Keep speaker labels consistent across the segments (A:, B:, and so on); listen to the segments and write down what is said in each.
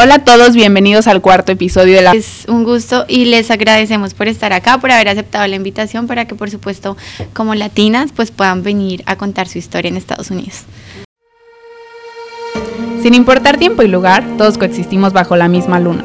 A: Hola a todos, bienvenidos al cuarto episodio de la...
B: Es un gusto y les agradecemos por estar acá, por haber aceptado la invitación para que por supuesto como latinas pues puedan venir a contar su historia en Estados Unidos.
A: Sin importar tiempo y lugar, todos coexistimos bajo la misma luna.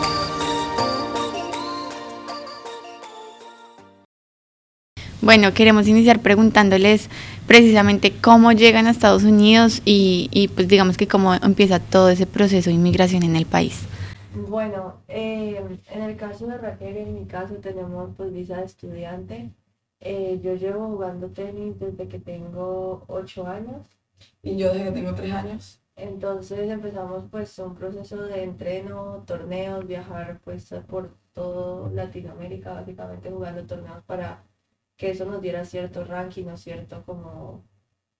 B: Bueno, queremos iniciar preguntándoles precisamente cómo llegan a Estados Unidos y, pues digamos que cómo empieza todo ese proceso de inmigración en el país.
C: Bueno, eh, en el caso de Raquel, en mi caso tenemos pues visa de estudiante. Eh, yo llevo jugando tenis desde que tengo 8 años.
D: Y yo desde que tengo 3 años.
C: Entonces empezamos pues un proceso de entreno, torneos, viajar pues por todo Latinoamérica básicamente jugando torneos para que eso nos diera cierto ranking o cierto como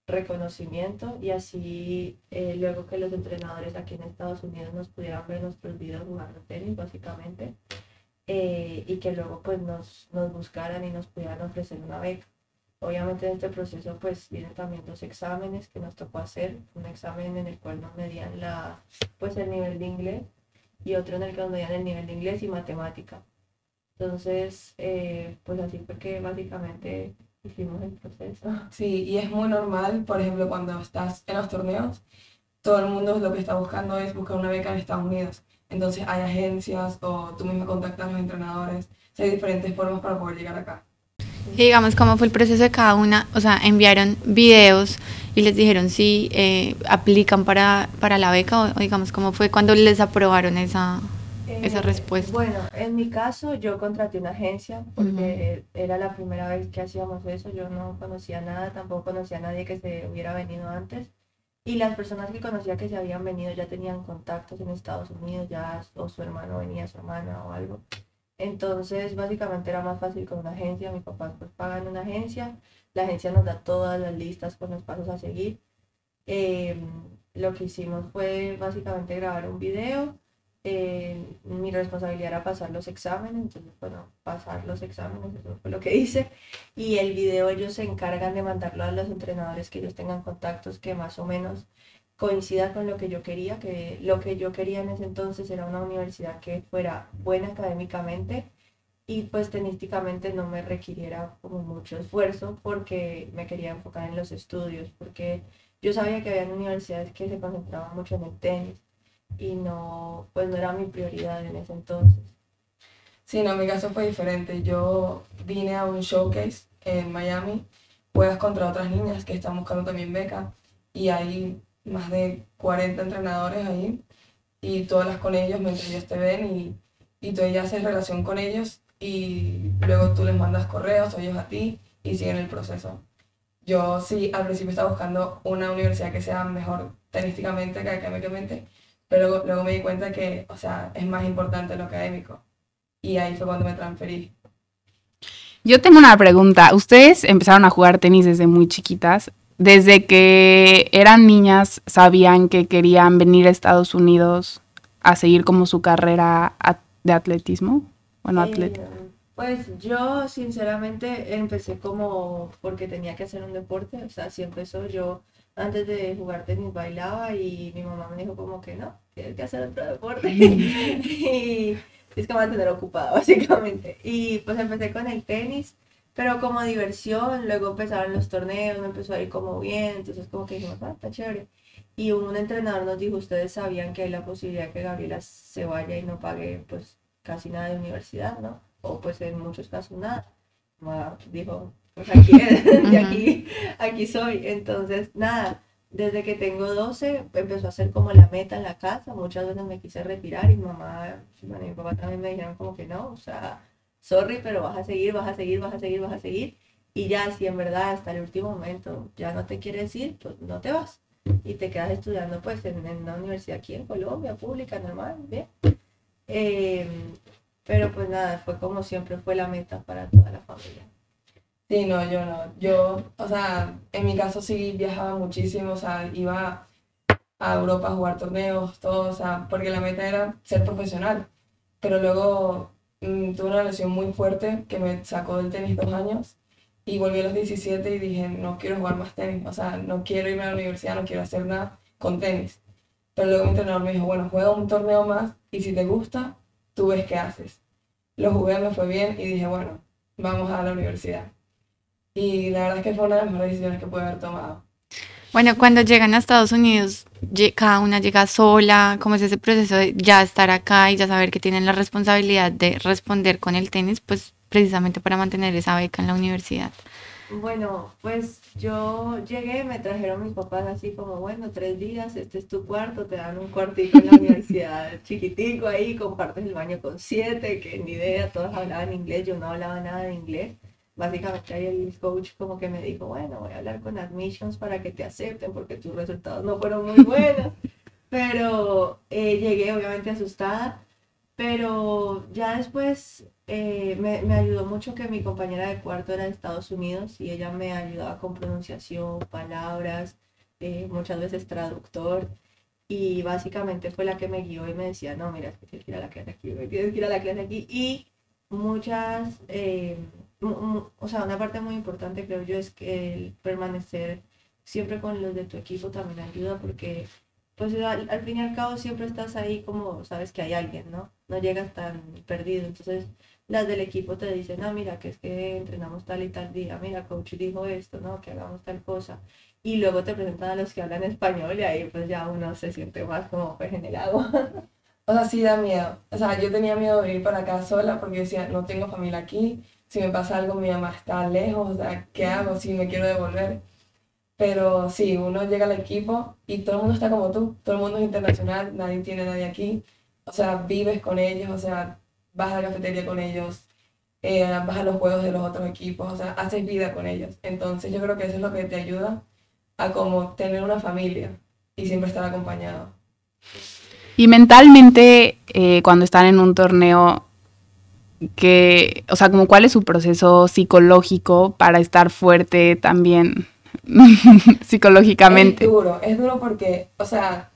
C: reconocimiento y así eh, luego que los entrenadores aquí en Estados Unidos nos pudieran ver nuestros videos jugando tenis básicamente eh, y que luego pues nos, nos buscaran y nos pudieran ofrecer una beca. Obviamente en este proceso pues vienen también dos exámenes que nos tocó hacer, un examen en el cual nos medían la, pues el nivel de inglés y otro en el que nos medían el nivel de inglés y matemática. Entonces, eh, pues así fue que básicamente hicimos el proceso.
D: Sí, y es muy normal, por ejemplo, cuando estás en los torneos, todo el mundo lo que está buscando es buscar una beca en Estados Unidos. Entonces hay agencias o tú mismo contactas a los entrenadores. hay diferentes formas para poder llegar acá.
B: Y digamos, ¿cómo fue el proceso de cada una? O sea, enviaron videos y les dijeron si eh, aplican para, para la beca o digamos, ¿cómo fue cuando les aprobaron esa, esa eh, respuesta?
C: Bueno, en mi caso yo contraté una agencia porque era la primera vez que hacíamos eso, yo no conocía nada, tampoco conocía a nadie que se hubiera venido antes y las personas que conocía que se habían venido ya tenían contactos en Estados Unidos, ya o su hermano venía, su hermana o algo. Entonces básicamente era más fácil con una agencia, mis papás pues pagan una agencia, la agencia nos da todas las listas con los pasos a seguir. Em, lo que hicimos fue básicamente grabar un video eh, mi responsabilidad era pasar los exámenes, entonces, bueno, pasar los exámenes, eso fue lo que hice. Y el video ellos se encargan de mandarlo a los entrenadores que ellos tengan contactos que más o menos coincidan con lo que yo quería, que lo que yo quería en ese entonces era una universidad que fuera buena académicamente y pues tenísticamente no me requiriera como mucho esfuerzo porque me quería enfocar en los estudios, porque yo sabía que había universidades que se concentraban mucho en el tenis y no, pues no era mi prioridad en ese entonces.
D: Sí, no, mi caso fue diferente. Yo vine a un showcase en Miami, juegas contra otras niñas que están buscando también beca y hay más de 40 entrenadores ahí y tú hablas con ellos mientras ellos te ven y, y tú ya haces relación con ellos y luego tú les mandas correos o ellos a ti y siguen el proceso. Yo sí, al principio estaba buscando una universidad que sea mejor tenísticamente que académicamente, pero luego, me di cuenta que, o sea, es más importante lo académico. Y ahí fue cuando me transferí.
A: Yo tengo una pregunta. Ustedes empezaron a jugar tenis desde muy chiquitas. Desde que eran niñas, ¿sabían que querían venir a Estados Unidos a seguir como su carrera de atletismo? Bueno,
C: eh, atleta. Pues yo sinceramente empecé como porque tenía que hacer un deporte, o sea, si empezó yo antes de jugar tenis bailaba y mi mamá me dijo como que no, tienes que hacer otro deporte. y es que me va a tener ocupada básicamente. Y pues empecé con el tenis, pero como diversión, luego empezaron los torneos, me empezó a ir como bien, entonces como que dijimos, ah, está chévere. Y un entrenador nos dijo, ustedes sabían que hay la posibilidad que Gabriela se vaya y no pague pues casi nada de universidad, ¿no? O pues en muchos casos nada. dijo, pues aquí, aquí, aquí soy. Entonces, nada, desde que tengo 12 empezó a ser como la meta en la casa. Muchas veces me quise retirar y mamá, bueno, y mi papá también me dijeron como que no, o sea, sorry, pero vas a seguir, vas a seguir, vas a seguir, vas a seguir. Y ya, si en verdad hasta el último momento ya no te quieres ir, pues no te vas. Y te quedas estudiando pues en, una universidad aquí en Colombia, pública, normal, bien. Em, pero pues nada, fue como siempre fue la meta para toda la familia.
D: Sí, no, yo no. Yo, o sea, en mi caso sí viajaba muchísimo, o sea, iba a Europa a jugar torneos, todo, o sea, porque la meta era ser profesional. Pero luego mm, tuve una lesión muy fuerte que me sacó del tenis dos años y volví a los 17 y dije, no quiero jugar más tenis, o sea, no quiero irme a la universidad, no quiero hacer nada con tenis. Pero luego mi entrenador me dijo, bueno, juega un torneo más y si te gusta, tú ves qué haces. Lo jugué, me fue bien y dije, bueno, vamos a la universidad. Y la verdad es que fue una de las mejores decisiones que pude haber tomado.
B: Bueno, cuando llegan a Estados Unidos, cada una llega sola, ¿cómo es ese proceso de ya estar acá y ya saber que tienen la responsabilidad de responder con el tenis, pues precisamente para mantener esa beca en la universidad?
C: Bueno, pues yo llegué, me trajeron mis papás así como, bueno, tres días, este es tu cuarto, te dan un cuartico en la universidad chiquitico ahí, compartes el baño con siete, que ni idea, todos hablaban inglés, yo no hablaba nada de inglés. Básicamente ahí el coach como que me dijo, bueno, voy a hablar con admissions para que te acepten porque tus resultados no fueron muy buenos. Pero eh, llegué obviamente asustada, pero ya después eh, me, me ayudó mucho que mi compañera de cuarto era de Estados Unidos y ella me ayudaba con pronunciación, palabras, eh, muchas veces traductor. Y básicamente fue la que me guió y me decía, no, mira, tienes que ir a la clase aquí, tienes que ir a la clase aquí. Y muchas, mu- mu- o sea, una parte muy importante creo yo es que el permanecer siempre con los de tu equipo también ayuda porque pues al, al fin y al cabo siempre estás ahí como sabes que hay alguien, ¿no? No llegas tan perdido. Entonces las del equipo te dicen, ah, mira, que es que entrenamos tal y tal día, mira, coach dijo esto, ¿no? Que hagamos tal cosa. Y luego te presentan a los que hablan español y ahí pues ya uno se siente más como en el agua.
D: O sea, sí da miedo. O sea, yo tenía miedo de venir para acá sola porque decía, no tengo familia aquí. Si me pasa algo, mi mamá está lejos. O sea, ¿qué hago si me quiero devolver? Pero sí, uno llega al equipo y todo el mundo está como tú. Todo el mundo es internacional, nadie tiene nadie aquí. O sea, vives con ellos, o sea, vas a la cafetería con ellos, eh, vas a los juegos de los otros equipos, o sea, haces vida con ellos. Entonces yo creo que eso es lo que te ayuda a como tener una familia y siempre estar acompañado.
A: Y mentalmente, eh, cuando están en un torneo, que, o sea, como cuál es su proceso psicológico para estar fuerte también psicológicamente.
D: Es duro, es duro porque, o sea,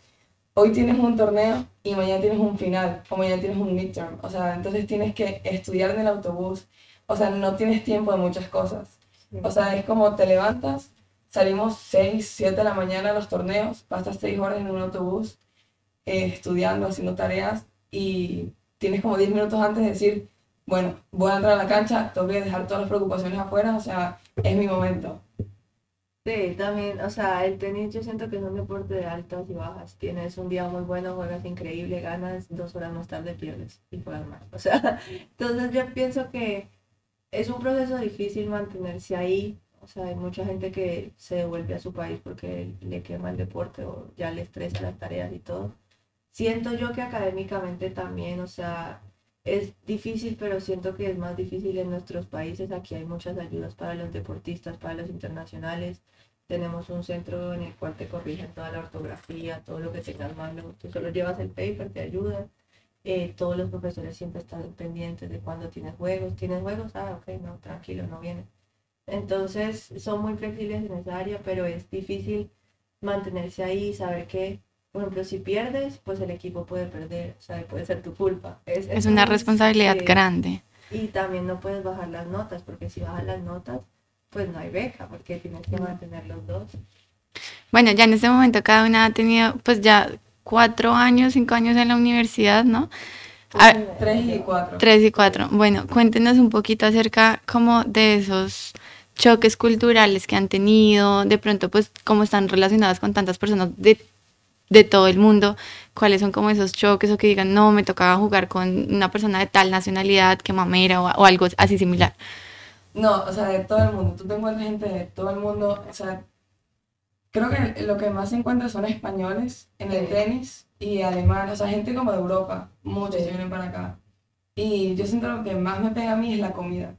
D: hoy tienes un torneo y mañana tienes un final o mañana tienes un midterm. O sea, entonces tienes que estudiar en el autobús. O sea, no tienes tiempo de muchas cosas. O sea, es como te levantas, salimos 6, 7 de la mañana a los torneos, pasas 6 horas en un autobús eh, estudiando, haciendo tareas y tienes como 10 minutos antes de decir, bueno, voy a entrar a la cancha, tengo que dejar todas las preocupaciones afuera, o sea, es mi momento.
C: Sí, también, o sea, el tenis yo siento que es un deporte de altas y bajas. Tienes un día muy bueno, juegas increíble, ganas, dos horas más tarde pierdes y juegas más. O sea, entonces yo pienso que es un proceso difícil mantenerse ahí. O sea, hay mucha gente que se devuelve a su país porque le quema el deporte o ya le estresa las tareas y todo. Siento yo que académicamente también, o sea, es difícil, pero siento que es más difícil en nuestros países. Aquí hay muchas ayudas para los deportistas, para los internacionales. Tenemos un centro en el cual te corrigen toda la ortografía, todo lo que tengas malo. Tú solo llevas el paper, te ayudan. Eh, todos los profesores siempre están pendientes de cuando tienes juegos. ¿Tienes juegos? Ah, ok, no, tranquilo, no viene. Entonces, son muy flexibles en esa área, pero es difícil mantenerse ahí saber que, por ejemplo, si pierdes, pues el equipo puede perder, o sea, puede ser tu culpa. Es,
B: Es una responsabilidad grande.
C: Y también no puedes bajar las notas, porque si bajas las notas, pues no hay beca, porque tienes que mantener los dos.
B: Bueno, ya en este momento cada una ha tenido pues ya cuatro años, cinco años en la universidad, ¿no? A-
D: Tres y cuatro.
B: Tres y cuatro. Bueno, cuéntenos un poquito acerca como de esos choques culturales que han tenido, de pronto pues cómo están relacionadas con tantas personas de, de todo el mundo, cuáles son como esos choques o que digan, no, me tocaba jugar con una persona de tal nacionalidad, que mamera o, o algo así similar.
D: No, o sea, de todo el mundo. Tú te encuentras gente de todo el mundo. O sea, creo que lo que más se encuentra son españoles en el
C: Sí.
D: tenis y alemanes. O sea, gente como de Europa. Muchos
C: Sí.
D: vienen para acá. Y yo siento lo que más me pega a mí es la comida.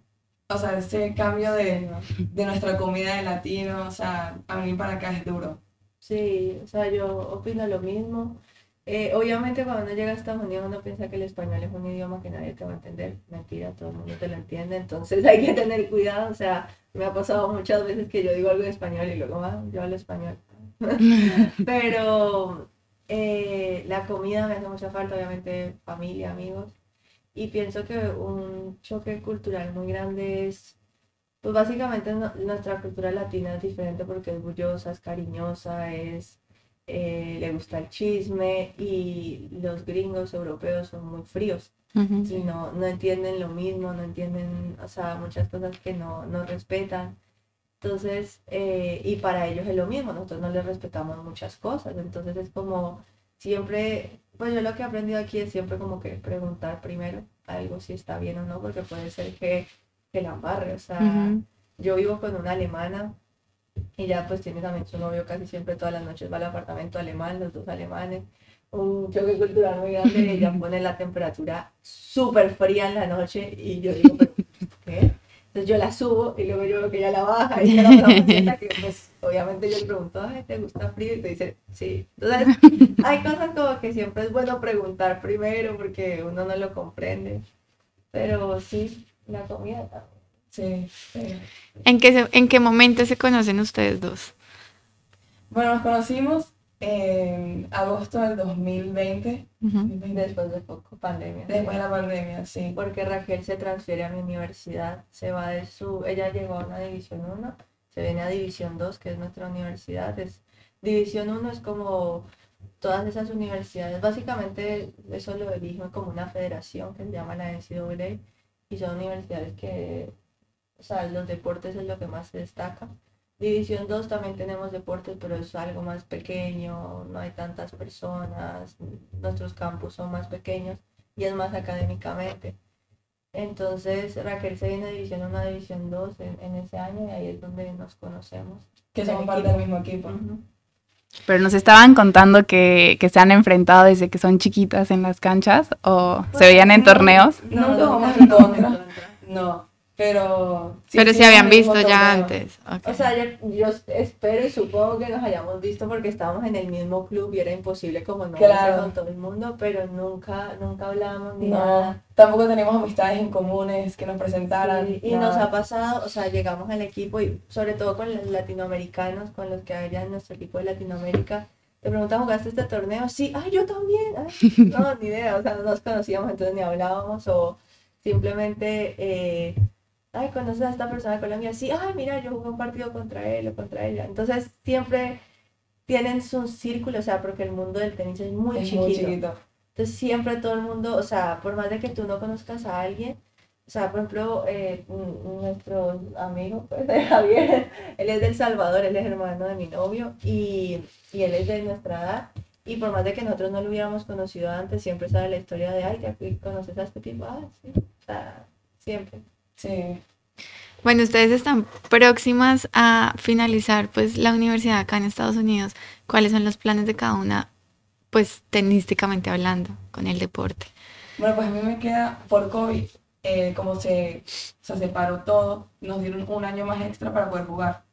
D: O sea, ese cambio de, de nuestra comida de latino. O sea, a mí para acá es duro.
C: Sí, o sea, yo opino lo mismo. Eh, obviamente cuando uno llega a Estados Unidos uno piensa que el español es un idioma que nadie te va a entender. Mentira, todo el mundo te lo entiende, entonces hay que tener cuidado. O sea, me ha pasado muchas veces que yo digo algo en español y luego, ah, yo hablo español. Pero eh, la comida me hace mucha falta, obviamente familia, amigos. Y pienso que un choque cultural muy grande es, pues básicamente no- nuestra cultura latina es diferente porque es bullosa, es cariñosa, es eh, le gusta el chisme y los gringos europeos son muy fríos. Y no, no entienden lo mismo, no entienden, o sea, muchas cosas que no, no respetan. Entonces, eh, y para ellos es lo mismo, nosotros no les respetamos muchas cosas, entonces es como siempre, pues yo lo que he aprendido aquí es siempre como que preguntar primero algo si está bien o no, porque puede ser que, que la embarre, o sea, yo vivo con una alemana ella pues tiene también su novio casi siempre todas las noches va al apartamento alemán, los dos alemanes. Un choque cultural muy grande, ella pone la temperatura súper fría en la noche y yo digo, ¿pero qué? Entonces yo la subo y luego yo veo que ella la baja y ella la que pues obviamente yo le pregunto, Ay, ¿te gusta frío? Y te dice, sí. Entonces hay cosas como que siempre es bueno preguntar primero porque uno no lo comprende. Pero sí, la comida también.
D: Sí, sí.
B: ¿En qué, se- ¿En qué momento se conocen ustedes dos?
D: Bueno, nos conocimos en agosto del 2020,
B: Ujú.
C: Después de poco pandemia.
D: después de la pandemia, sí.
C: porque Raquel se transfiere a mi universidad, se va de su, ella llegó a una división 1, se viene a división 2, que es nuestra universidad, es, división 1 es como todas esas universidades, básicamente eso lo eligen como una federación que se llama la NCAA, y son universidades que, o sea, los deportes es lo que más se destaca. División 2 también tenemos deportes, pero es algo más pequeño, no hay tantas personas, nuestros campus son más pequeños y es más académicamente. Entonces Raquel se viene a División 1 a División 2 en, en ese año y ahí es donde nos conocemos.
D: Que somos parte del mismo equipo.
C: Ujú.
A: Pero nos estaban contando que, que se han enfrentado desde que son chiquitas en las canchas o se veían en
D: no,
A: torneos.
C: No, no, no, no.
D: Pero... sí
B: Pero si
D: estuvimos
B: habían visto ya antes.
C: O sea, yo, yo espero y supongo que nos hayamos visto porque estábamos en el mismo club y era imposible como no
D: Claro.
C: con todo el mundo, pero nunca, nunca hablamos ni
D: No,
C: nada.
D: tampoco tenemos amistades en comunes que nos presentaran.
C: Sí, y
D: nada.
C: nos ha pasado, o sea, llegamos al equipo y sobre todo con los latinoamericanos, con los que había en nuestro equipo de Latinoamérica, te preguntan, ¿jugaste este torneo? Sí, ay, yo también. Ay, no, ni idea, o sea, no nos conocíamos, entonces ni hablábamos o simplemente, eh, ay, ¿conoces a esta persona de Colombia? Sí, ay, mira, yo jugué un partido contra él o contra ella. Entonces siempre tienen su círculo, o sea, porque el mundo del tenis es muy
D: Es
C: chiquito.
D: muy chiquito.
C: Entonces siempre todo el mundo, o sea, por más de que tú no conozcas a alguien, o sea, por ejemplo, eh, nuestro amigo, pues, de Javier, él es del Salvador, él es hermano de mi novio y, y él es de nuestra edad. Y por más de que nosotros no lo hubiéramos conocido antes, siempre sabe la historia de, ay, ¿te conoces a este tipo? Ah, sí, o sea, siempre.
D: Sí.
B: Bueno, ustedes están próximas a finalizar pues la universidad acá en Estados Unidos. ¿Cuáles son los planes de cada una, pues tenísticamente hablando, con el deporte?
D: Bueno, pues a mí me queda por COVID, eh, como se, se separó todo, nos dieron un año más extra para poder jugar.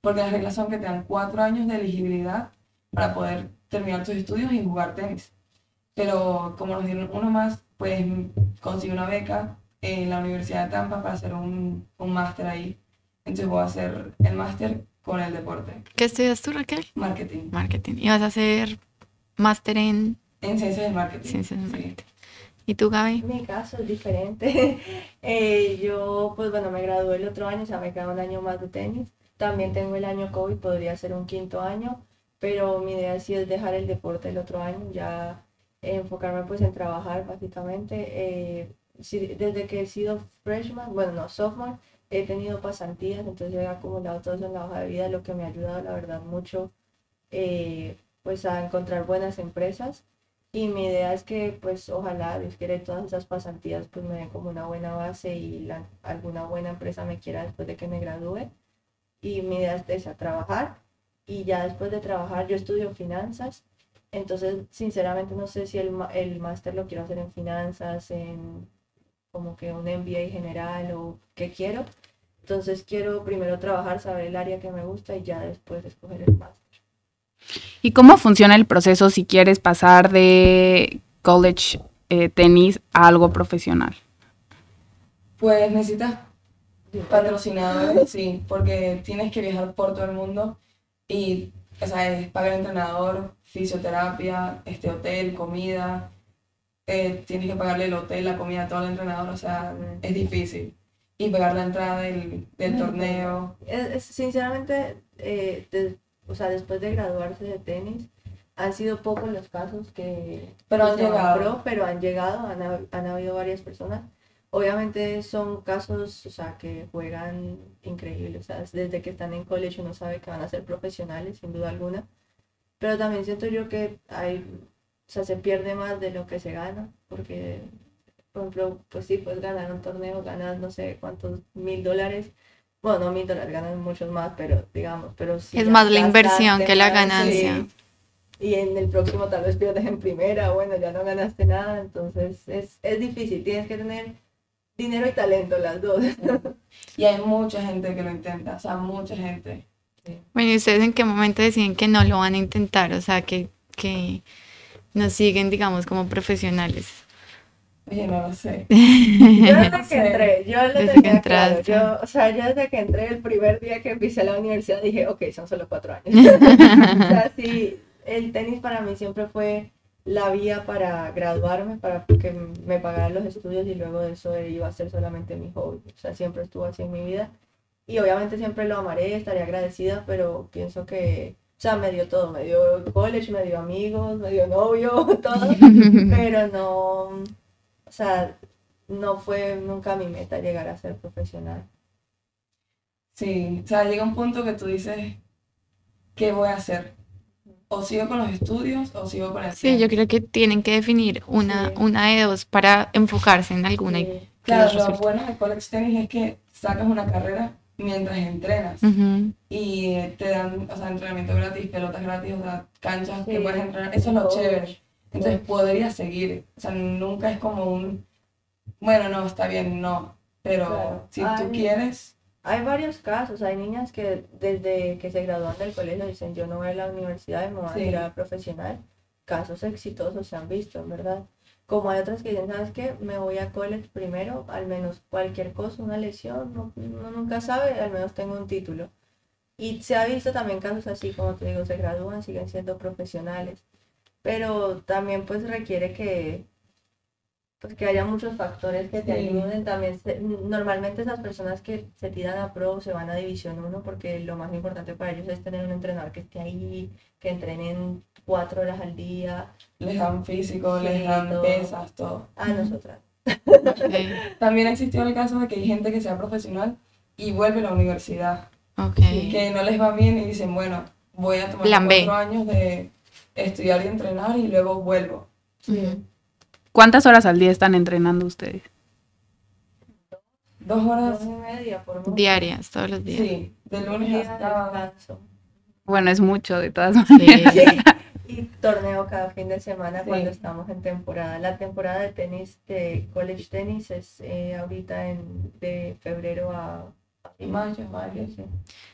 D: Porque las reglas son que te dan cuatro años de elegibilidad para poder terminar tus estudios y jugar tenis. Pero como nos dieron uno más, pues conseguí una beca en la Universidad de Tampa para hacer un, un máster ahí. Entonces voy a hacer el máster con el deporte,
B: ¿Qué estudias tú, Raquel?
D: marketing,
B: Marketing. ¿Y vas a hacer máster en
D: en ciencias del marketing.
B: ciencias del
D: sí.
B: marketing? ¿Y tú, Gaby?
C: Mi caso es diferente. Eh, yo, pues bueno, me gradué el otro año, o sea, me queda un año más de tenis. También tengo el año COVID, podría ser un quinto año, pero mi idea sí es dejar el deporte el otro año, ya enfocarme pues en trabajar básicamente. Eh, desde que he sido freshman, bueno, no, sophomore, he tenido pasantías, entonces he acumulado todo eso en la hoja de vida, lo que me ha ayudado, la verdad, mucho eh, pues a encontrar buenas empresas. Y mi idea es que, pues, ojalá, Dios quiera, y todas esas pasantías, pues, me den como una buena base y la- alguna buena empresa me quiera después de que me gradúe. Y mi idea es esa, trabajar. Y ya después de trabajar, yo estudio finanzas. Entonces, sinceramente, no sé si el, el máster lo quiero hacer en finanzas, en como que un MBA general o qué quiero. Entonces, quiero primero trabajar, saber el área que me gusta y ya después escoger el máster.
A: ¿Y cómo funciona el proceso si quieres pasar de college eh, tenis a algo profesional?
D: Pues necesitas patrocinadores, sí, porque tienes que viajar por todo el mundo y, o sea, es pagar entrenador, fisioterapia, este hotel, comida, eh, tienes que pagarle el hotel, la comida a todo el entrenador, o sea, es difícil. Y pagar la entrada del, del torneo.
C: Sinceramente, eh, de- o sea, después de graduarse de tenis, han sido pocos los casos que
D: Pero han llegado.
C: pro, pero han llegado, han, han habido varias personas. Obviamente son casos, o sea, que juegan increíbles, o sea, desde que están en college uno sabe que van a ser profesionales, sin duda alguna. Pero también siento yo que hay, o sea, se pierde más de lo que se gana, porque, por ejemplo, pues sí, puedes ganar un torneo, ganas no sé cuántos mil dólares. Bueno, no mil dólares, ganas muchos más, pero digamos, pero si
B: Es más la inversión que la ganancia.
C: sí, y en el próximo tal vez pierdes en primera, bueno, ya no ganaste nada, entonces es, es difícil, tienes que tener dinero y talento, las dos.
D: Y hay mucha gente que lo intenta, o sea, mucha gente.
B: Bueno, ¿y ustedes en qué momento deciden que no lo van a intentar? O sea, que, que nos siguen, digamos, como profesionales.
D: Oye, no lo sé.
C: Yo desde que entré, yo lo
B: Desde que
C: claro, yo, o sea, yo desde que entré el primer día que empecé la universidad dije, ok, son solo cuatro años. o sea, sí, el tenis para mí siempre fue la vía para graduarme, para que me pagaran los estudios y luego de eso iba a ser solamente mi hobby. O sea, siempre estuvo así en mi vida. Y obviamente siempre lo amaré, estaré agradecida, pero pienso que, sea, me dio todo, me dio college, me dio amigos, me dio novio, todo, pero no, o sea, no fue nunca mi meta llegar a ser profesional.
D: Sí, o sea, llega un punto que tú dices, ¿qué voy a hacer? O sigo con los estudios o sigo con el
B: Sí, yo creo que tienen que definir una,
C: Sí.
B: una de dos para enfocarse en alguna.
C: Sí.
D: Claro, lo bueno del college tenis es que sacas una carrera mientras entrenas y te dan, o sea, entrenamiento gratis, pelotas gratis, o sea, canchas que puedes entrenar. Eso es lo chévere. Entonces podría seguir. O sea, nunca es como un, bueno, no, está bien, no. Pero
C: Claro.
D: si tú quieres,
C: Hay varios casos, hay niñas que desde que se gradúan del colegio dicen yo no voy a la universidad me voy a
D: Sí.
C: ir a profesional. Casos exitosos se han visto, en verdad. Como hay otras que dicen, ¿sabes qué? Me voy a college primero, al menos cualquier cosa, una lesión, no- uno nunca sabe, al menos tengo un título. Y se ha visto también casos así, como te digo, se gradúan, siguen siendo profesionales. Pero también pues requiere que, pues que haya muchos factores que te
D: Sí.
C: ayuden. También se- normalmente esas personas que se tiran a pro se van a División 1 porque lo más importante para ellos es tener un entrenador que esté ahí, que entrenen cuatro horas al día.
D: les dan físico,
C: Sí,
D: les dan
C: todo.
D: pesas, todo.
C: A nosotras.
B: Ok,
D: También existió el caso de que hay gente que sea profesional y vuelve a la universidad,
B: ok.
D: que no les va bien y dicen, bueno, voy a tomar
B: Plan B.
D: cuatro años de estudiar y entrenar y luego vuelvo.
B: Ujú.
A: ¿Cuántas horas al día están entrenando ustedes?
D: Dos horas,
C: Dos y media por mucho.
B: Diarias, todos los días.
D: sí, de
C: Un
D: lunes hasta...
A: Bueno, es mucho de todas
B: Sí.
A: maneras.
C: Y torneo cada fin de semana
D: Sí.
C: cuando estamos en temporada. La temporada de tenis, de college tenis, es eh, ahorita en, de febrero a, a
D: Mayo, mayo,
C: sí.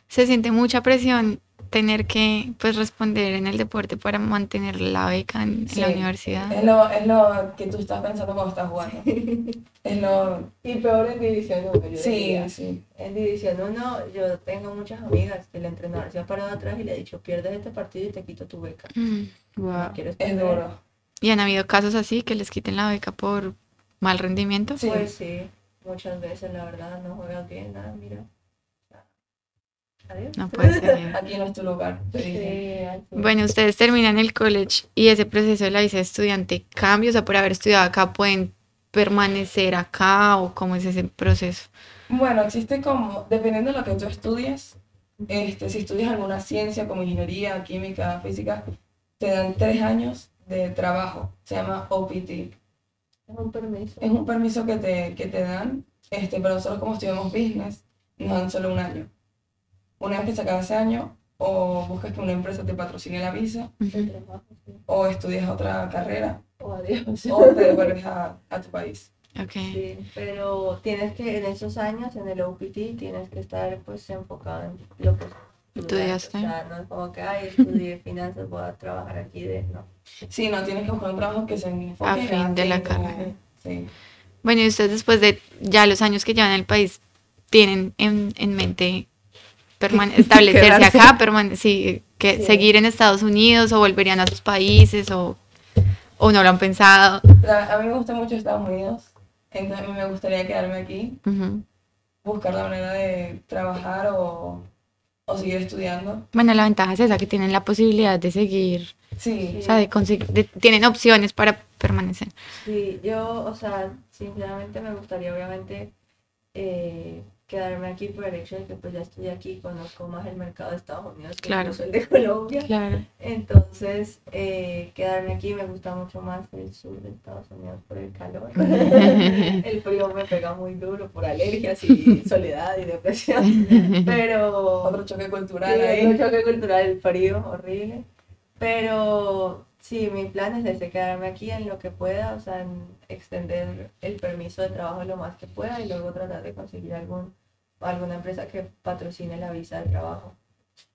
B: Se siente mucha presión tener que pues responder en el deporte para mantener la beca en, la universidad.
D: Es lo, es lo que tú estás pensando cuando estás jugando. Es lo...
C: Y peor en División 1, yo
D: Sí,
C: diría.
D: sí.
C: En División 1 yo tengo muchas amigas que el entrenador se ha parado atrás y le ha dicho, pierdes este partido y te quito tu beca.
B: Mm.
A: Wow.
C: No quieres
D: Es
C: perder.
D: duro.
B: ¿Y han habido casos así que les quiten la beca por mal rendimiento?
D: Sí.
C: Pues sí, muchas veces la verdad no juegas bien, nada, mira. Adiós.
B: No puede ser.
D: Aquí no es tu lugar,
C: así.
B: Bueno, ustedes terminan el college y ese proceso de la visa de estudiante cambia, o sea, por haber estudiado acá, ¿pueden permanecer acá o cómo es ese proceso?
D: Bueno, existe como, dependiendo de lo que tú estudies, este, si estudias alguna ciencia como ingeniería, química, física, te dan tres años de trabajo. Se llama OPT.
C: Es un permiso.
D: Es un permiso que te, que te dan, este, pero nosotros como estudiamos business, nos dan solo un año. Una vez que acaba ese año, o buscas que una empresa te patrocine la visa,
C: El trabajo, sí.
D: o estudias otra carrera,
C: O adiós.
D: o te devuelves a, a tu país.
B: Ok.
C: Sí, pero tienes que, en esos años, en el OPT, tienes que estar pues enfocado en lo que
B: estudiaste.
C: O sea, no es como que, ay, estudié finanzas, voy a trabajar aquí de, no.
D: Sí, no, tienes que buscar un trabajo que se enfoque
B: A fin de la
D: como-
B: carrera.
D: Sí.
B: Bueno, y ustedes después de ya los años que llevan en el país, ¿tienen en, en mente establecerse acá, permane- sí, que
C: Sí.
B: seguir en Estados Unidos o volverían a sus países o, o no lo han pensado?
D: La- a mí me gusta mucho Estados Unidos, entonces me gustaría quedarme aquí, buscar la manera de trabajar o, o seguir estudiando.
B: Bueno, la ventaja es esa, que tienen la posibilidad de seguir,
D: Sí,
B: o sea, de tienen opciones para permanecer.
C: Sí, yo, o sea, sinceramente me gustaría obviamente eh, quedarme aquí por el hecho de que pues ya estoy aquí, conozco más el mercado de Estados Unidos que
B: Claro.
C: incluso el de Colombia.
B: Claro.
C: Entonces, eh, quedarme aquí me gusta mucho más el sur de Estados Unidos por el calor. el frío me pega muy duro por alergias y soledad y depresión. Pero
D: otro choque cultural
C: Sí,
D: ahí.
C: un choque cultural, el frío, horrible. Pero sí, mi plan es ese, quedarme aquí en lo que pueda, o sea, en extender el permiso de trabajo lo más que pueda y luego tratar de conseguir algún, alguna empresa que patrocine la visa de trabajo.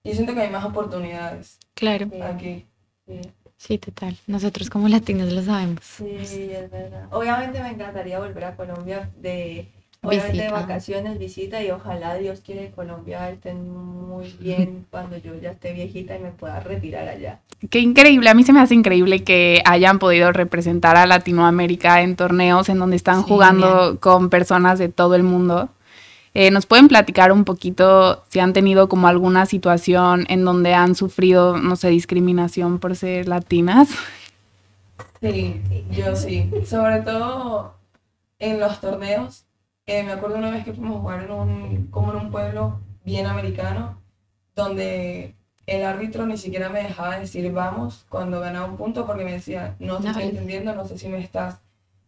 D: Yo siento que hay más oportunidades
B: Claro,
C: Sí,
D: aquí.
C: sí,
B: sí, total. Nosotros como latinos lo sabemos.
C: sí, es verdad. Obviamente me encantaría volver a Colombia de, obviamente de
B: Visita.
C: vacaciones, visita y ojalá Dios quiere que Colombia esté muy bien cuando yo ya esté viejita y me pueda retirar allá.
A: Qué increíble, a mí se me hace increíble que hayan podido representar a Latinoamérica en torneos en donde están
B: Sí,
A: jugando con personas de todo el mundo. Eh, ¿Nos pueden platicar un poquito si han tenido como alguna situación en donde han sufrido, no sé, discriminación por ser latinas?
D: Sí, yo sí. Sobre todo en los torneos. Eh, me acuerdo una vez que fuimos a jugar en un, como en un pueblo bien americano, donde el árbitro ni siquiera me dejaba decir vamos cuando ganaba un punto porque me decía, no te
B: No,
D: estoy
B: es-
D: entendiendo, no sé si me estás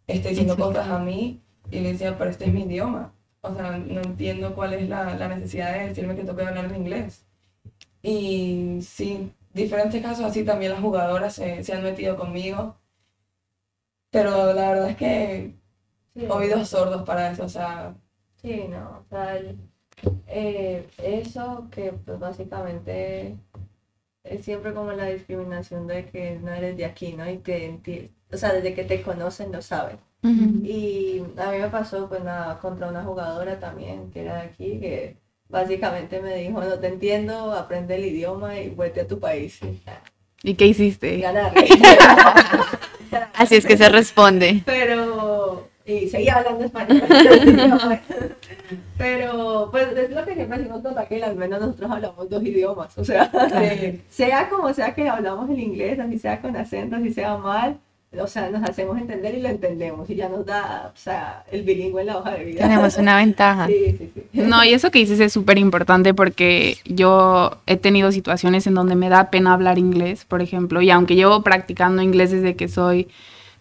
D: este, diciendo cosas a mí. Y le decía, pero este es mi idioma. O sea, no entiendo cuál es la, la necesidad de decirme que tengo que hablar en inglés. Y sí, diferentes casos así también las jugadoras se, se han metido conmigo. Pero la verdad es que
C: Sí.
D: oídos sordos para eso, o sea,
C: Sí, no, o sea, el- eh, eso que pues básicamente es siempre como la discriminación de que no eres de aquí, ¿no? Y que, enti- o sea, desde que te conocen lo saben. Y a mí me pasó pues nada, contra una jugadora también que era de aquí, que básicamente me dijo, no te entiendo, aprende el idioma y vuelve a tu país.
A: ¿Y qué hiciste?
B: Así es que se responde.
C: pero y seguía hablando español. Pero pues es lo que siempre decimos con Raquel al menos nosotros hablamos dos idiomas o sea sea como sea que hablamos el inglés así sea con acento así sea mal o sea nos hacemos entender y lo entendemos y ya nos da o sea el bilingüe en la hoja de vida.
B: Tenemos una ventaja.
C: sí sí sí.
A: No, y eso que dices es súper importante porque yo he tenido situaciones en donde me da pena hablar inglés, por ejemplo, y aunque llevo practicando inglés desde que soy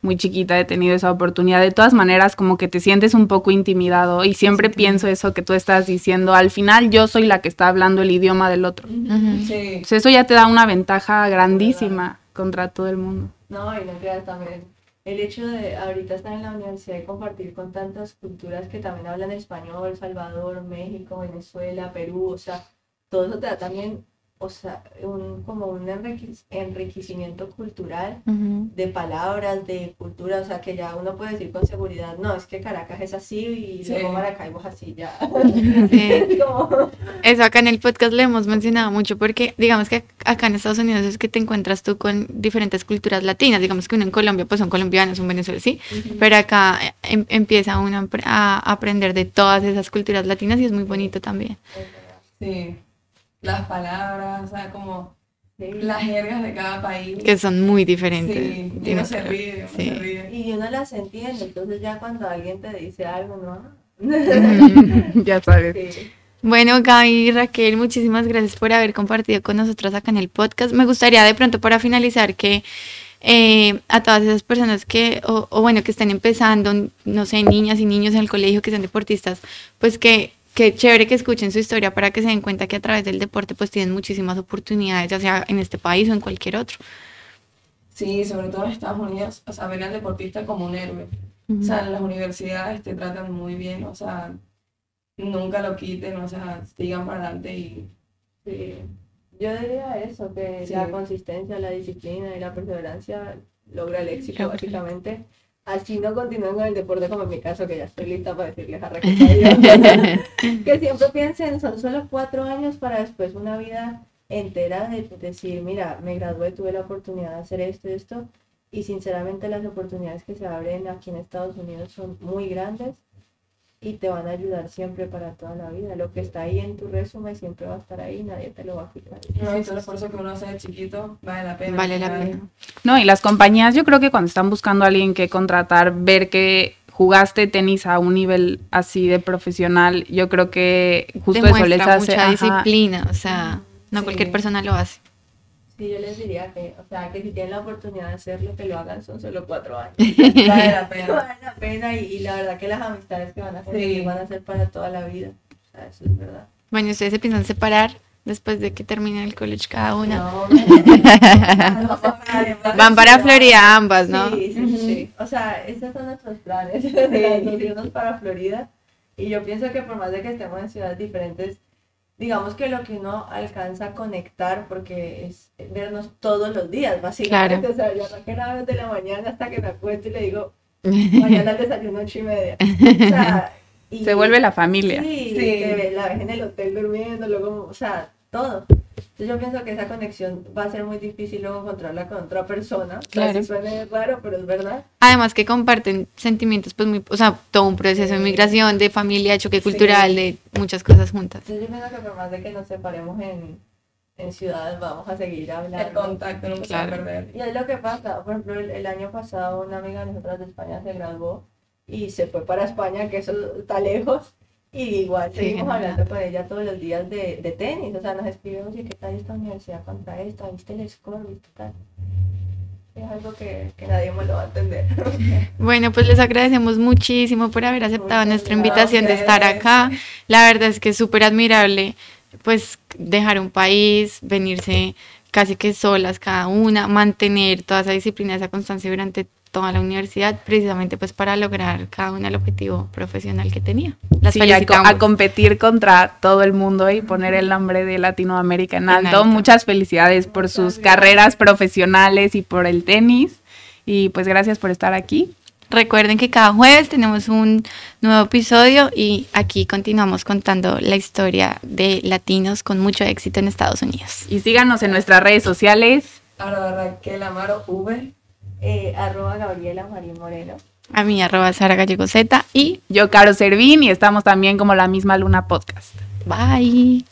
A: muy chiquita, he tenido esa oportunidad, de todas maneras como que te sientes un poco intimidado y siempre pienso eso que tú estás diciendo, al final yo soy la que está hablando el idioma del otro.
D: Sí,
A: Entonces eso ya te da una ventaja grandísima contra todo el mundo.
C: No, y no creas también. El hecho de ahorita estar en la universidad y compartir con tantas culturas que también hablan español, Salvador, México, Venezuela, Perú, o sea, todo eso te da también, o sea, un, como un enriquec- enriquecimiento cultural de palabras, de cultura, o sea, que ya uno puede decir con seguridad, no, es que Caracas es así y
D: Sí.
C: luego Maracaibo es así, ya.
B: Sí.
C: Como-
B: Eso acá en el podcast le hemos mencionado mucho porque digamos que acá en Estados Unidos es que te encuentras tú con diferentes culturas latinas, digamos que uno en Colombia pues son colombianos, un venezolano, sí, pero acá eh, em- empieza uno a aprender de todas esas culturas latinas y es muy bonito también.
D: sí. Las palabras, o sea, como
C: Sí.
D: las jergas de cada país.
B: Que son muy diferentes.
D: Sí, y uno se ríe, uno
B: sí.
D: se ríe.
C: Y uno las entiende, entonces ya cuando alguien te dice algo, ¿no?
A: ya sabes.
C: Sí.
B: Bueno, Gaby y Raquel, muchísimas gracias por haber compartido con nosotras acá en el podcast. Me gustaría de pronto para finalizar que eh, a todas esas personas que, o, o bueno, que estén empezando, no sé, niñas y niños en el colegio que sean deportistas, pues que, que chévere que escuchen su historia para que se den cuenta que a través del deporte pues tienen muchísimas oportunidades, ya sea en este país o en cualquier otro.
D: Sí, sobre todo en Estados Unidos, o sea, ven al deportista como un héroe. O sea, en las universidades te tratan muy bien, o sea, nunca lo quiten, o sea, sigan para adelante y
C: Sí. Yo diría eso, que
D: Sí.
C: la consistencia, la disciplina y la perseverancia logra el éxito, básicamente. Así no continúen con el deporte como en mi caso, que ya estoy lista para decirles a Raquel que siempre piensen, son solo cuatro años para después una vida entera de decir, mira, me gradué, tuve la oportunidad de hacer esto y esto, y sinceramente las oportunidades que se abren aquí en Estados Unidos son muy grandes y te van a ayudar siempre para toda la vida. Lo que está ahí en tu resumen siempre va a estar ahí, nadie te lo va a quitar.
D: No, y todo el esfuerzo que uno hace de chiquito vale la pena.
B: Vale la pena.
A: No, y las compañías yo creo que cuando están buscando a alguien que contratar, ver que jugaste tenis a un nivel así de profesional, yo creo que justo eso les
B: Demuestra
A: hace...
B: mucha
A: ajá,
B: disciplina, o sea, no
D: Sí.
B: cualquier persona lo hace.
C: Sí, yo les diría que, o sea, que si tienen la oportunidad de hacerlo, que lo hagan, son solo cuatro años.
D: Vale la pena.
C: vale la pena y, y la verdad que las amistades que van a seguir
D: Sí.
C: van a ser para toda la vida. O sea, eso es verdad.
B: Bueno, ¿ustedes se piensan separar después de que termine el college cada una?
C: No, no, no,
B: Van para Florida ambas, ¿no?
C: Sí, sí, sí. O sea, esos son nuestros planes, de irnos para Florida. Y yo pienso que por más de que estemos en ciudades diferentes, digamos que lo que uno alcanza a conectar, porque es vernos todos los días, básicamente. O sea, yo arranqué la vez de la mañana hasta que me acuesto y le digo, mañana el desayuno ocho y media. O sea, y-
A: Se vuelve la familia.
C: Sí,
D: Sí.
C: que la ves en el hotel durmiendo, luego, o sea, todo. Entonces yo pienso que esa conexión va a ser muy difícil luego encontrarla con otra persona.
B: Claro.
C: Así suene raro, pero es verdad.
B: Además que comparten sentimientos, pues muy, o sea, todo un proceso de migración, de familia, choque
C: Sí.
B: cultural, de muchas cosas juntas.
C: Entonces yo pienso que por más de que nos separemos en, en ciudades, vamos a seguir hablando.
D: El contacto nunca se va a
B: Claro.
D: perder.
C: Y es lo que pasa, por ejemplo, el, el año pasado una amiga de nosotras de España se graduó y se fue para España, que eso está lejos, y igual
B: Sí,
C: seguimos
B: genial.
C: hablando con ella todos los días de, de tenis, o sea, nos escribimos y qué tal esta universidad contra esta, viste el score, viste tal. Es algo que, que nadie me lo va a entender.
B: Bueno, pues les agradecemos muchísimo por haber aceptado
C: Muchas
B: nuestra invitación de estar acá. La verdad es que es súper admirable, pues, dejar un país, venirse casi que solas cada una, mantener toda esa disciplina, esa constancia durante toda la universidad, precisamente pues para lograr cada una el objetivo profesional que tenía. Las
A: Sí, a,
B: felicitamos.
A: a competir contra todo el mundo y poner el nombre de Latinoamérica en
B: En
A: alto.
B: alto.
A: Muchas felicidades por sus carreras profesionales y por el tenis. Y pues gracias por estar aquí.
B: Recuerden que cada jueves tenemos un nuevo episodio y aquí continuamos contando la historia de latinos con mucho éxito en Estados Unidos.
A: Y síganos en nuestras redes sociales.
D: Ahora Raquel Amaro V.
C: Eh, arroba Gabriela Marín Moreno.
B: A mí, arroba Sara Gallego Z y
A: Yo, Caro Servín, y estamos también como la misma Luna Podcast.
B: bye.